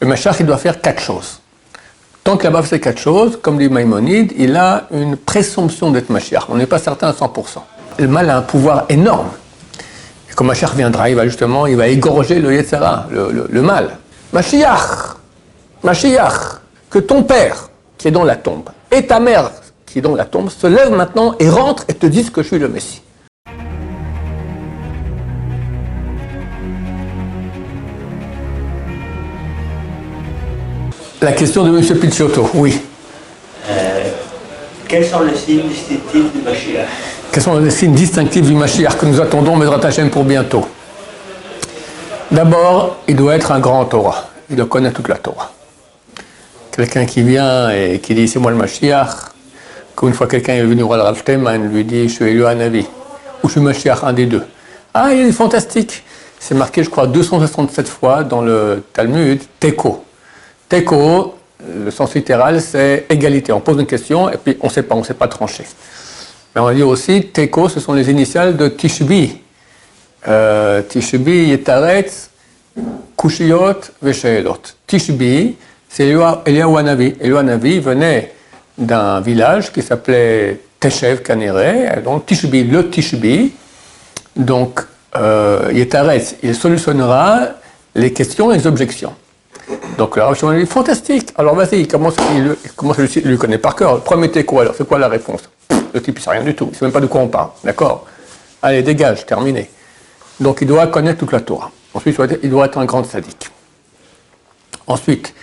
Le Mashiach, il doit faire quatre choses. Tant qu'il n'a pas fait quatre choses, comme dit Maïmonide, il a une présomption d'être Mashiach. On n'est pas certain à 100%. Le mal a un pouvoir énorme. Et quand Mashiach viendra, il va justement, il va égorger le Yetzara, le, le mal. Mashiach, Mashiach, que ton père, qui est dans la tombe, et ta mère, qui est dans la tombe, se lèvent maintenant et rentrent et te disent que je suis le Messie. La question de M. Picciotto, oui. Euh, quels sont les signes distinctifs du Mashiach? Quels sont les signes distinctifs du Mashiach que nous attendons, Mesrat Hashem, pour bientôt? D'abord, il doit être un grand Torah. Il doit connaître toute la Torah. Quelqu'un qui vient et qui dit c'est moi le Mashiach, comme une fois quelqu'un est venu voir le Rav lui dit je suis élu à Navi, ou je suis Mashiach, un des deux. Ah, il est fantastique C'est marqué, je crois, 267 fois dans le Talmud, Teko. Teko, le sens littéral, c'est égalité. On pose une question et puis on ne sait pas, on ne sait pas trancher. Mais on va dire aussi, Teko, ce sont les initiales de Tishbi. Euh, Tishbi, Yetaretz, Kushiot, Vesheelot. Tishbi, c'est Eliyahu Hanavi. Eliyahu Hanavi venait d'un village qui s'appelait Teshev Kanere, donc Tishbi, le Tishbi. Donc, euh, Yetaretz, il solutionnera les questions et les objections. Donc le Rav Shimon dit fantastique. Alors vas-y, il, commence, il lui connaît par cœur? Était quoi alors C'est quoi la réponse? Le type, il sait rien du tout. Il sait même pas de quoi on parle. D'accord? Allez, dégage, terminé. Donc il doit connaître toute la Torah. Ensuite, il doit être un grand sadique. Ensuite,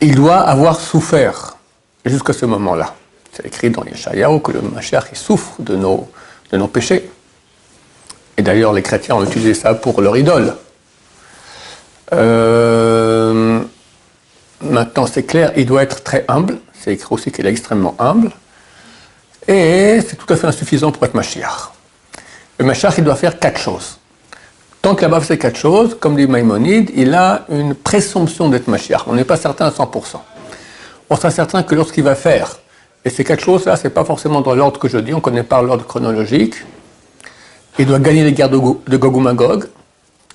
il doit avoir souffert jusqu'à ce moment-là. C'est écrit dans Yeshayahu que le Mashiach il souffre de nos, de nos péchés. Et d'ailleurs, les chrétiens ont utilisé ça pour leur idole. Euh, maintenant, c'est clair, il doit être très humble. C'est écrit aussi qu'il est extrêmement humble. Et c'est tout à fait insuffisant pour être Mashiach. Le Mashiach, il doit faire quatre choses. Tant qu'il a pas fait quatre choses, comme dit Maïmonide, il a une présomption d'être Mashiach. On n'est pas certain à 100%. On sera certain que lorsqu'il va faire, et ces quatre choses-là, ce n'est pas forcément dans l'ordre que je dis, on connaît pas l'ordre chronologique, il doit gagner les guerres de, de Gog ou Magog.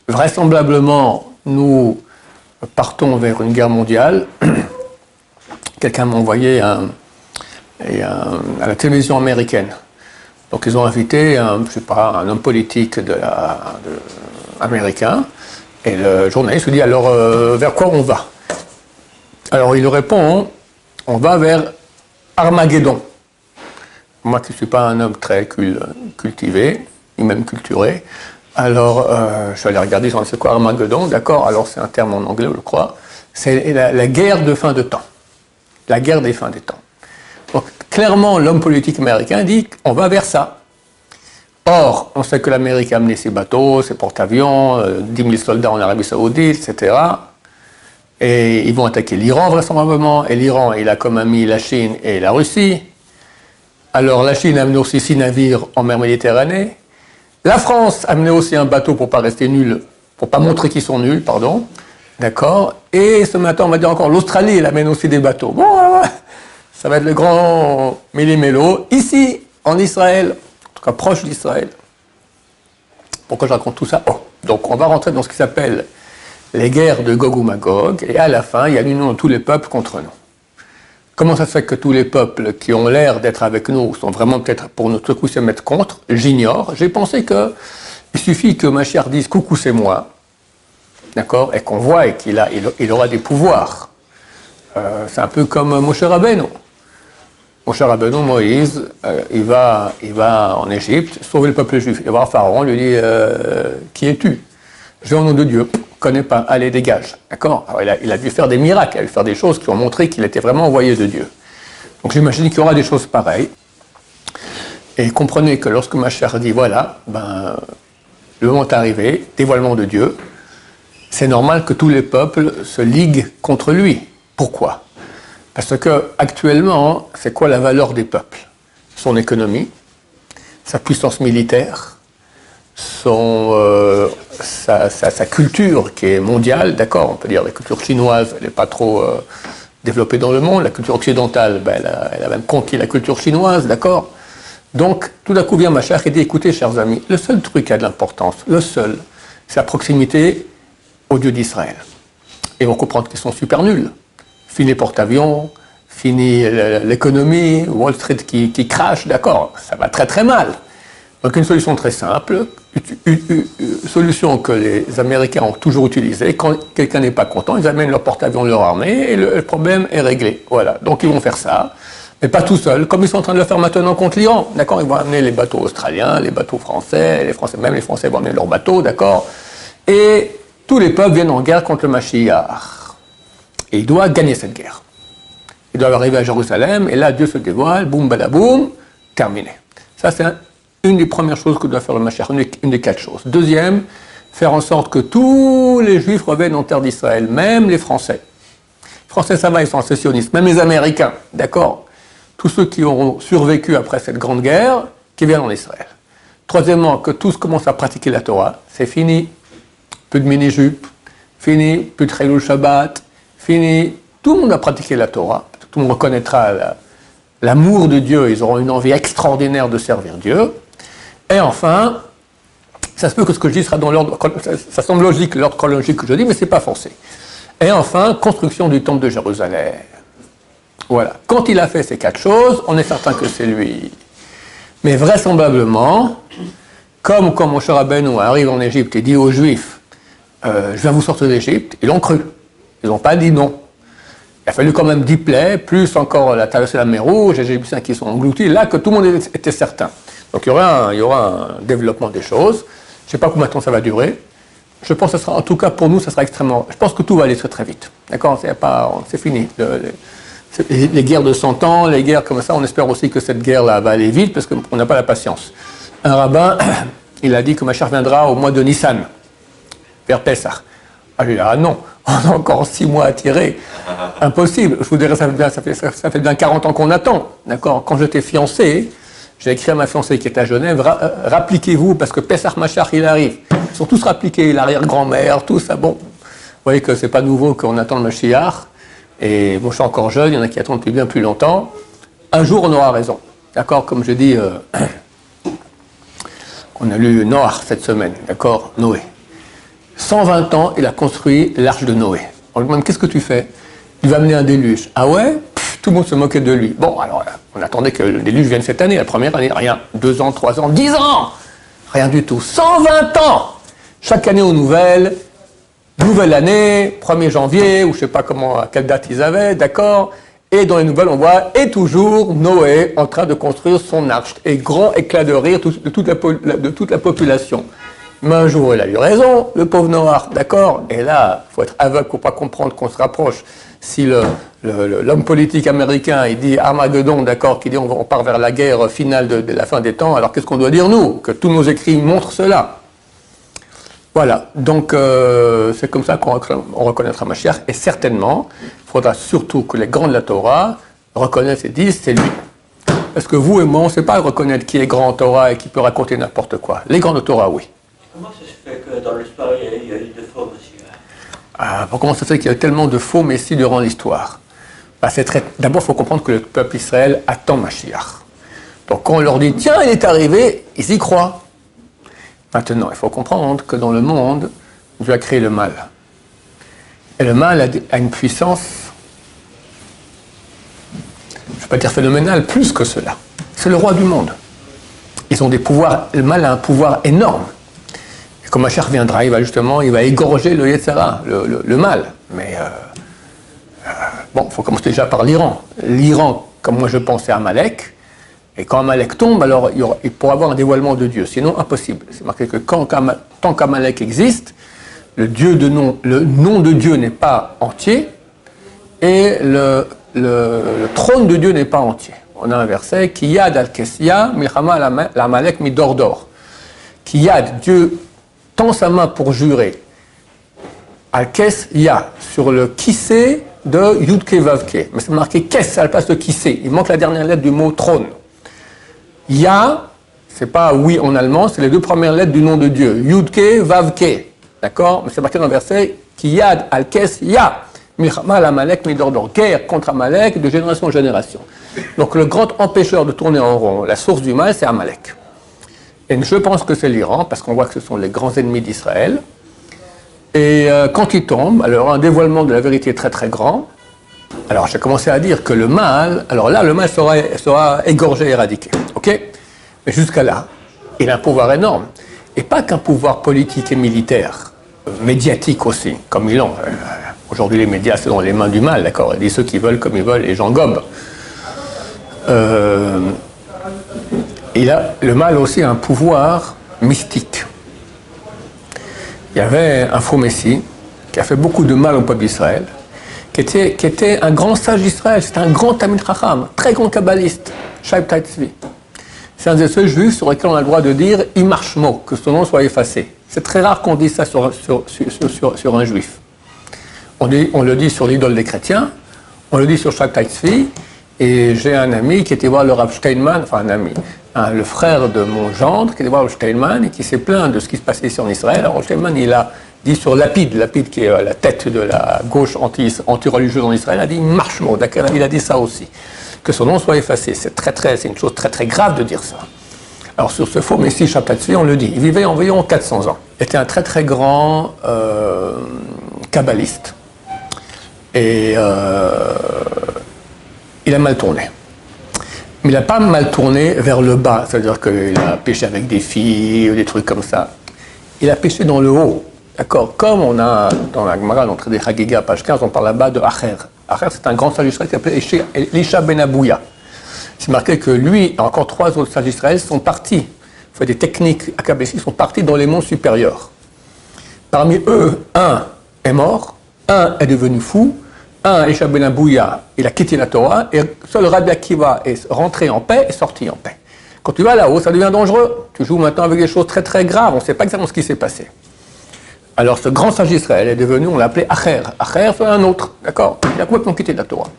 Vraisemblablement, nous partons vers une guerre mondiale. Quelqu'un m'a envoyé à la télévision américaine. Donc ils ont invité un, homme politique américain. Et le journaliste lui dit alors euh, vers quoi on va? Alors il répond on va vers Armageddon. Moi qui ne suis pas un homme très cultivé, ni même culturé, alors, euh, je suis allé regarder, c'est quoi Armageddon, d'accord, alors c'est un terme en anglais, je crois. C'est la, guerre de fin de temps. La guerre des fins des temps. Donc, clairement, l'homme politique américain dit qu'on va vers ça. Or, on sait que l'Amérique a amené ses bateaux, ses porte-avions, 10 euh, 000 soldats en Arabie Saoudite, etc. Et ils vont attaquer l'Iran vraisemblablement. Et l'Iran, il a comme ami la Chine et la Russie. Alors, la Chine a amené aussi six navires en mer Méditerranée. La France a amené aussi un bateau pour pas rester nul, pour pas montrer qu'ils sont nuls, pardon. D'accord Et ce matin, on va dire encore, l'Australie, elle amène aussi des bateaux. Bon, ça va être le grand méli-mélo. Ici, en Israël, en tout cas proche d'Israël. Pourquoi je raconte tout ça? Oh, Donc, on va rentrer dans ce qui s'appelle les guerres de Gog ou Magog, et à la fin, il y a l'union de tous les peuples contre nous. Comment ça se fait que tous les peuples qui ont l'air d'être avec nous sont vraiment peut-être pour notre coup se mettre contre? J'ignore. J'ai pensé que il suffit que ma chère dise coucou c'est moi, d'accord, et qu'on voit et qu'il aura des pouvoirs. Euh, c'est un peu comme Moshe Rabbeinu. Moshe Rabbeinu, Moïse, euh, il, va, il va en Égypte sauver le peuple juif. Il va voir Pharaon, lui dit euh, Qui es-tu? Je vais au nom de Dieu connaît pas, allez, dégage. D'accord il a, il a, dû faire des miracles, il a dû faire des choses qui ont montré qu'il était vraiment envoyé de Dieu. Donc j'imagine qu'il y aura des choses pareilles. Et comprenez que lorsque ma chère dit voilà, ben, le moment est arrivé, dévoilement de Dieu, c'est normal que tous les peuples se liguent contre lui. Pourquoi? Parce que actuellement, c'est quoi la valeur des peuples? Son économie, sa puissance militaire, son, euh, sa, culture qui est mondiale, d'accord, on peut dire la culture chinoise, elle n'est pas trop euh, développée dans le monde, la culture occidentale, ben, elle, a, même conquis la culture chinoise, d'accord Donc, tout d'un coup vient ma chère et dit, écoutez, chers amis, le seul truc qui a de l'importance, le seul, c'est la proximité au Dieu d'Israël. ils vont comprendre qu'ils sont super nuls. Fini porte-avions, fini l'économie, Wall Street qui, qui crache, d'accord, ça va très très mal. Donc une solution très simple, une, solution que les Américains ont toujours utilisée. Quand quelqu'un n'est pas content, ils amènent leur porte-avions, leur armée, et le, problème est réglé. Voilà. Donc ils vont faire ça, mais pas tout seuls, comme ils sont en train de le faire maintenant contre l'Iran. D'accord Ils vont amener les bateaux australiens, les bateaux français, les Français, même les Français vont amener leurs bateaux, d'accord Et tous les peuples viennent en guerre contre le Mashiach. Et il doit gagner cette guerre. Ils doivent arriver à Jérusalem, et là Dieu se dévoile, boum, badaboum, terminé. Ça, c'est un, une des premières choses que doit faire le Mashiach, une des quatre choses. Deuxième, faire en sorte que tous les Juifs reviennent en terre d'Israël, même les Français. Les Français, ça va, ils sont sécessionnistes, même les Américains, d'accord? Tous ceux qui auront survécu après cette grande guerre, qui viennent en Israël. Troisièmement, que tous commencent à pratiquer la Torah, c'est fini. Plus de mini-jupes, fini, plus de Shabbat, fini. Tout le monde a pratiqué la Torah, tout le monde reconnaîtra l'amour de Dieu, ils auront une envie extraordinaire de servir Dieu. Et enfin, ça se peut que ce que je dis sera dans l'ordre, ça, semble logique, l'ordre chronologique que je dis, mais ce n'est pas forcé. Et enfin, construction du temple de Jérusalem. Voilà. Quand il a fait ces quatre choses, on est certain que c'est lui. Mais vraisemblablement, comme quand mon cher Rabbeinu arrive en Égypte et dit aux Juifs, euh, je viens vous sortir d'Égypte, ils l'ont cru. Ils n'ont pas dit non. Il a fallu quand même dix plaies, plus encore la traversée de la mer Rouge, les Égyptiens qui sont engloutis, là que tout le monde était certain. Donc il y aura un, il y aura un développement des choses. Je ne sais pas combien de temps ça va durer. Je pense que ça sera, en tout cas pour nous, ça sera extrêmement. Je pense que tout va aller très très vite. D'accord? C'est pas, c'est fini. les, guerres de 100 ans, les guerres comme ça, on espère aussi que cette guerre-là va aller vite parce qu'on n'a pas la patience. Un rabbin, il a dit que ma chère viendra au mois de Nissan, vers Pessah. Ah, lui, ah non, on a encore six mois à tirer. Impossible. Je vous dirais, ça fait bien, ça fait, ça fait bien 40 ans qu'on attend. D'accord? Quand j'étais fiancé, j'ai écrit à ma fiancée qui est à Genève, euh, rappliquez-vous, parce que Pessah Machar, il arrive. Ils sont tous rappliqués, l'arrière-grand-mère, tout ça. Bon, vous voyez que c'est pas nouveau qu'on attend le Mashiach. Et bon, je suis encore jeune, il y en a qui attendent depuis bien plus longtemps. Un jour, on aura raison. D'accord Comme je dis, euh, on a lu Noir cette semaine, d'accord Noé. 120 ans, il a construit l'arche de Noé. On lui demande, qu'est-ce que tu fais? Il va amener un déluge. Ah ouais? Tout le monde se moquait de lui. Bon, alors on attendait que le déluge vienne cette année, la première année, rien. Deux ans, trois ans, dix ans Rien du tout. 120 ans Chaque année aux nouvelles, nouvelle année, 1er janvier, ou je ne sais pas comment, à quelle date ils avaient, d'accord Et dans les nouvelles, on voit, et toujours Noé en train de construire son arche. Et grand éclat de rire de toute la, population. Mais un jour, il a eu raison, le pauvre Noir, d'accord Et là, il faut être aveugle pour pas comprendre qu'on se rapproche. Si l'homme politique américain, il dit Armageddon, d'accord, qui dit on, part vers la guerre finale de, la fin des temps, alors qu'est-ce qu'on doit dire nous Que tous nos écrits montrent cela? Voilà, donc euh, c'est comme ça qu'on reconnaîtra Mashiach, et certainement, il faudra surtout que les grands de la Torah reconnaissent et disent c'est lui. Parce que vous et moi, on ne sait pas reconnaître qui est grand en Torah et qui peut raconter n'importe quoi. Les grands de Torah, oui. Comment ça se fait que dans l'histoire, il y a eu de faux ah, Comment ça se fait qu'il y a tellement de faux messies durant l'histoire bah, D'abord, il faut comprendre que le peuple Israël attend Mashiach. Donc quand on leur dit, tiens, il est arrivé, ils y croient. Maintenant, il faut comprendre que dans le monde, Dieu a créé le mal. Et le mal a une puissance, je ne vais pas dire phénoménale, plus que cela. C'est le roi du monde. Ils ont des pouvoirs, le mal a un pouvoir énorme. Quand Machar viendra, il va justement, il va égorger le Yetzera, le, mal. Mais euh, euh, bon, il faut commencer déjà par l'Iran. L'Iran, comme moi je pense, c'est Amalek. Et quand Amalek tombe, alors il, pourra avoir un dévoilement de Dieu. Sinon, impossible. C'est marqué que tant qu'Amalek existe, le, Dieu de nom, le nom de Dieu n'est pas entier et le, trône de Dieu n'est pas entier. On a un verset qui yad al-kesya, milchama l'amalek midordor. Qui yad, Dieu tend sa main pour jurer Al-Kes Ya sur le kissé de Yudke Vavke. Mais c'est marqué Kes à la place de kissé. Il manque la dernière lettre du mot trône. Ya, c'est pas oui en allemand, c'est les deux premières lettres du nom de Dieu. Yudke Vavke. D'accord? Mais c'est marqué dans le verset Kiyad Al-Kes Ya. Milchama Amalek Midordor. Guerre contre Amalek de génération en génération. Donc le grand empêcheur de tourner en rond, la source du mal, c'est Amalek. Et je pense que c'est l'Iran, parce qu'on voit que ce sont les grands ennemis d'Israël. Et euh, quand il tombe, alors un dévoilement de la vérité très très grand. Alors j'ai commencé à dire que le mal, alors là le mal sera, égorgé, éradiqué. Ok? Mais jusqu'à là, il a un pouvoir énorme. Et pas qu'un pouvoir politique et militaire, euh, médiatique aussi, comme ils l'ont. Euh, aujourd'hui les médias c'est dans les mains du mal, d'accord? Ils disent ceux qui veulent comme ils veulent, les gens gobent. Il a, le mal aussi un pouvoir mystique. Il y avait un faux messie qui a fait beaucoup de mal au peuple d'Israël, qui était, un grand sage d'Israël, c'était un grand Tamil Chacham, très grand kabbaliste, Shaib Taitzvi. C'est un des seuls juifs sur lesquels on a le droit de dire Imarshmo, que son nom soit effacé. C'est très rare qu'on dise ça sur, sur, sur, sur un juif. On, dit, on, le dit sur l'idole des chrétiens, on le dit sur Shaib Taitzvi, et j'ai un ami qui était voir le Rav Steinman, enfin un ami, le frère de mon gendre, qui était voir Steinman et qui s'est plaint de ce qui se passait ici en Israël. Alors Steinman, il a dit sur Lapide, Lapide qui est euh, la tête de la gauche anti-religieuse en Israël, a dit marche d'accord Il a dit ça aussi. Que son nom soit effacé. C'est très, très, c'est une chose très, très grave de dire ça. Alors sur ce faux Messie Chapatsui, on le dit. Il vivait environ 400 ans. Il était un très, très grand euh, kabbaliste. Et euh, il a mal tourné. Mais il n'a pas mal tourné vers le bas, c'est-à-dire qu'il a pêché avec des filles, des trucs comme ça. Il a pêché dans le haut, d'accord? Comme on a dans la Gemara, dans des Chagiga, page 15, on parle là-bas de Acher. Acher, c'est un grand sage d'Israël qui s'appelait Elisha Ben Abouya. C'est marqué que lui et encore trois autres sages d'Israël sont partis, fait des techniques ils sont partis dans les monts supérieurs. Parmi eux, un est mort, un est devenu fou, un, Isha Ben il a quitté la Torah, et seul Rabbi Akiva est rentré en paix et sorti en paix. Quand tu vas là-haut, ça devient dangereux. Tu joues maintenant avec des choses très très graves, on ne sait pas exactement ce qui s'est passé. Alors ce grand sage d'Israël est devenu, on l'appelait Acher. Acher, c'est un autre, d'accord? Il a complètement quitté la Torah.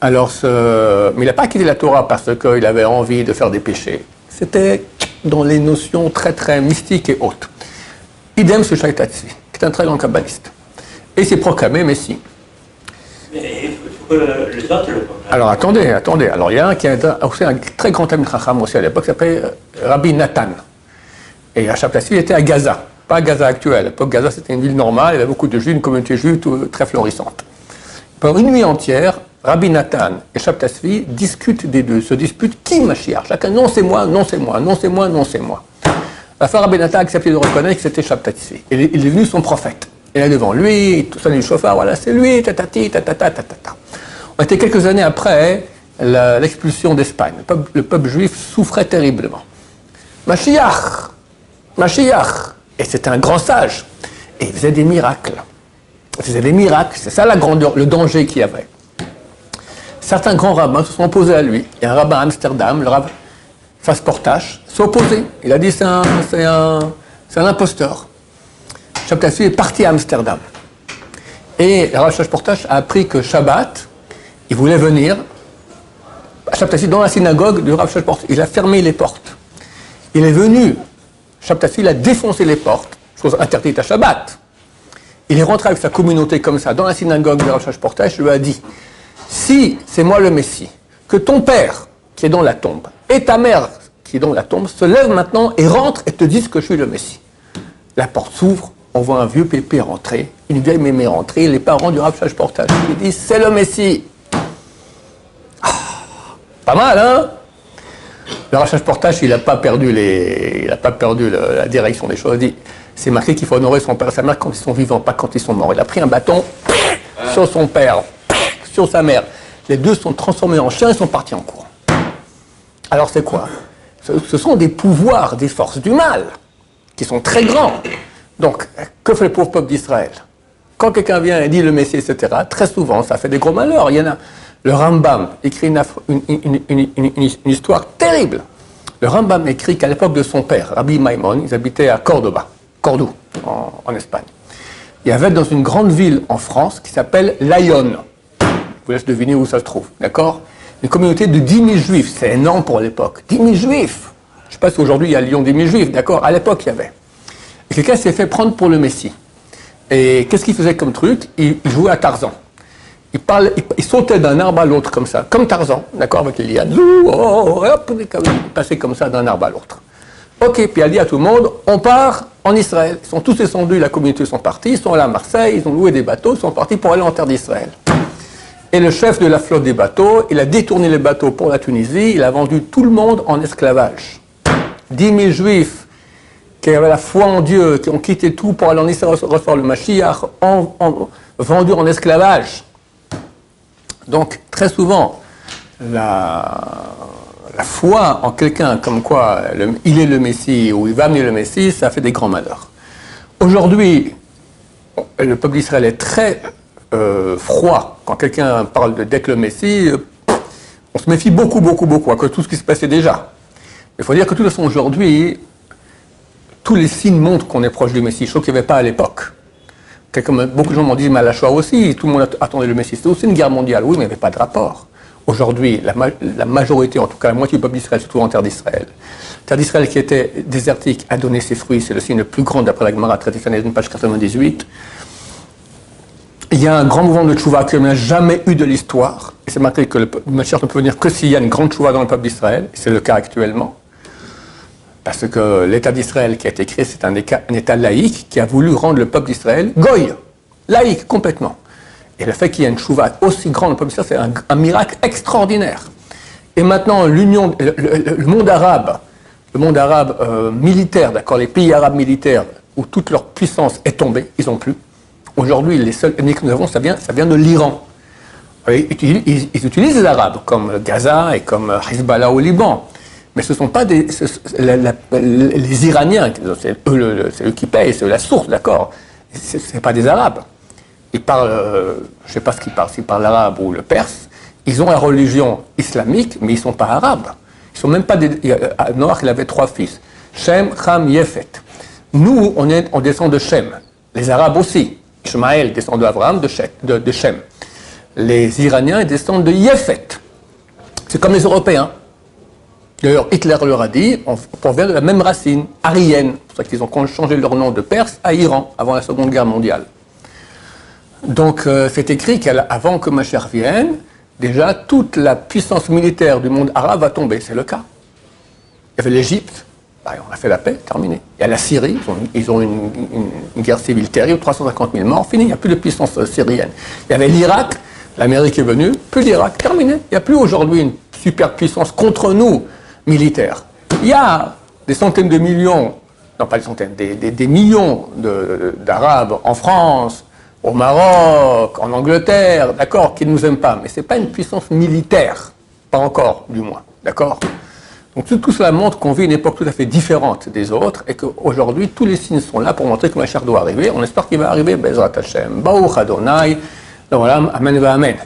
Alors, ce... mais il n'a pas quitté la Torah parce qu'il avait envie de faire des péchés. C'était dans les notions très très mystiques et hautes. Idem ce Shaitatsi, qui est un très grand kabbaliste. Et il s'est proclamé Messie. Alors attendez, attendez. Alors il y a un qui a aussi un très grand ami Chacham aussi à l'époque, qui s'appelait euh, Rabbi Nathan. Et à était à Gaza, pas à Gaza actuelle. À l'époque, Gaza c'était une ville normale, il y avait beaucoup de juifs, une communauté juive très florissante. Pendant une nuit entière, Rabbi Nathan et Chaptasvi discutent des deux, se disputent qui Mashiach. Chacun, non c'est moi, non c'est moi, non c'est moi, non c'est moi. La fin, Rabbi Nathan a accepté de reconnaître que c'était Chaptasvi. Il est devenu son prophète. Est devant lui, tout ça du chauffeur, voilà, c'est lui, tatati, tatata, tatata. On était quelques années après l'expulsion d'Espagne. Le peuple, juif souffrait terriblement. Mashiach, Mashiach, et c'était un grand sage, et il faisait des miracles. Il faisait des miracles, c'est ça la grandeur, le danger qu'il y avait. Certains grands rabbins se sont opposés à lui. Il y a un rabbin à Amsterdam, le rabbin Fasportache, s'est opposé. Il a dit c'est un, un, un imposteur. Shabtassi est parti à Amsterdam. Et Rav Portage a appris que Shabbat, il voulait venir à dans la synagogue du Rav Portage. Il a fermé les portes. Il est venu, Shabtassi, il a défoncé les portes, chose interdite à Shabbat. Il est rentré avec sa communauté comme ça dans la synagogue du Rav Portage, lui a dit Si c'est moi le Messie, que ton père, qui est dans la tombe, et ta mère, qui est dans la tombe, se lèvent maintenant et rentrent et te disent que je suis le Messie. La porte s'ouvre, on voit un vieux pépé rentrer, une vieille mémé rentrer, les parents du Rav Portage. Ils disent c'est le Messie. Ah, pas mal, hein? Le Rav Portage, il n'a pas perdu, les, il a pas perdu la direction des choses. Il dit c'est marqué qu'il faut honorer son père et sa mère quand ils sont vivants, pas quand ils sont morts. Il a pris un bâton sur son père, sur sa mère. Les deux sont transformés en chiens et sont partis en courant. Alors c'est quoi? Ce sont des pouvoirs, des forces du mal, qui sont très grands. Donc, que fait le pauvre peuple d'Israël? Quand quelqu'un vient et dit le Messie, etc., très souvent, ça fait des gros malheurs. Il y en a. Le Rambam écrit une, histoire terrible. Le Rambam écrit qu'à l'époque de son père, Rabbi Maimon, ils habitaient à Cordoba, Cordoue, en, Espagne. Il y avait dans une grande ville en France qui s'appelle Lyon. Je vous laisse deviner où ça se trouve, d'accord? Une communauté de 10 000 juifs, c'est énorme pour l'époque. 10 000 juifs Je ne sais pas si aujourd'hui il y a Lyon 10 000 juifs, d'accord? À l'époque, il y avait. Quelqu'un s'est fait prendre pour le Messie? Et qu'est-ce qu'il faisait comme truc? Il, jouait à Tarzan. Il, parle, sautait d'un arbre à l'autre comme ça, comme Tarzan, d'accord, avec les lianes. Oh, oh, oh, hop, il passait comme ça d'un arbre à l'autre. Ok, puis a dit à tout le monde, on part en Israël. Ils sont tous descendus, la communauté sont partis, ils sont allés à Marseille, ils ont loué des bateaux, ils sont partis pour aller en terre d'Israël. Et le chef de la flotte des bateaux, il a détourné les bateaux pour la Tunisie, il a vendu tout le monde en esclavage. 10 000 juifs qui avaient la foi en Dieu, qui ont quitté tout pour aller en Israël recevoir le Mashiach, ont, ont vendu en esclavage. Donc, très souvent, la, foi en quelqu'un comme quoi il est le Messie ou il va amener le Messie, ça fait des grands malheurs. Aujourd'hui, le peuple d'Israël est très euh, froid quand quelqu'un parle de- d'être le Messie. euh, on se méfie beaucoup, beaucoup, beaucoup à cause de tout ce qui se passait déjà. Il faut dire que de toute façon, aujourd'hui, tous les signes montrent qu'on est proche du Messie, chose qu'il n'y avait pas à l'époque. Beaucoup de gens m'ont dit, mais à la Shoah aussi, tout le monde att- attendait le Messie. C'était aussi une guerre mondiale, oui, mais il n'y avait pas de rapport. Aujourd'hui, la, ma- la majorité, en tout cas la moitié du peuple d'Israël, se trouve en terre d'Israël. Terre d'Israël qui était désertique a donné ses fruits, c'est le signe le plus grand d'après la Gemara Sanhedrin, page 98. Il y a un grand mouvement de tchouva qui n'a jamais eu de l'histoire. Et c'est marqué que le Mashiach ne peut venir que s'il y a une grande tchouva dans le peuple d'Israël. C'est le cas actuellement. Parce que l'État d'Israël qui a été créé, c'est un, État laïque qui a voulu rendre le peuple d'Israël goy, laïque complètement. Et le fait qu'il y ait une chouva aussi grande le peuple d'Israël, c'est un, miracle extraordinaire. Et maintenant, le, monde arabe, le monde arabe euh, militaire, d'accord, les pays arabes militaires, où toute leur puissance est tombée, ils n'ont plus. Aujourd'hui, les seuls ennemis que nous avons, ça vient, de l'Iran. Ils- ils utilisent les Arabes, comme Gaza et comme Hezbollah au Liban. Mais ce ne sont pas des, les Iraniens, c'est eux, qui payent, c'est eux la source, d'accord Ce n'est pas des Arabes. Ils parlent, euh, je ne sais pas ce qu'ils parlent, s'ils parlent l'arabe ou le perse. Ils ont la religion islamique, mais ils ne sont pas arabes. Ils sont même pas des. à Noach, il avait trois fils Shem, Ham, Yefet. Nous, on, descend de Shem. Les Arabes aussi. Ishmaël descend d'Abraham, de, de, de Shem. Les Iraniens descendent de Yefet. C'est comme les Européens. D'ailleurs, Hitler leur a dit, on provient de la même racine, aryenne. C'est pour ça qu'ils ont changé leur nom de Perse à Iran, avant la Seconde Guerre mondiale. Donc, euh, c'est écrit qu'avant que Mashiach vienne, déjà, toute la puissance militaire du monde arabe va tomber. C'est le cas. Il y avait l'Égypte, bah, on a fait la paix, terminé. Il y a la Syrie, ils ont, une guerre civile terrible, 350 000 morts, fini, il n'y a plus de puissance euh, syrienne. Il y avait l'Irak, l'Amérique est venue, plus d'Irak, terminé. Il n'y a plus aujourd'hui une superpuissance contre nous, militaire. Il y a des centaines de millions, non pas des centaines, des, millions d'Arabes en France, au Maroc, en Angleterre, d'accord, qui ne nous aiment pas, mais ce n'est pas une puissance militaire, pas encore, du moins, d'accord donc tout, cela montre qu'on vit une époque tout à fait différente des autres et qu'aujourd'hui tous les signes sont là pour montrer que Machar doit arriver. On espère qu'il va arriver. Bezrat Hashem, Adonai, Amen.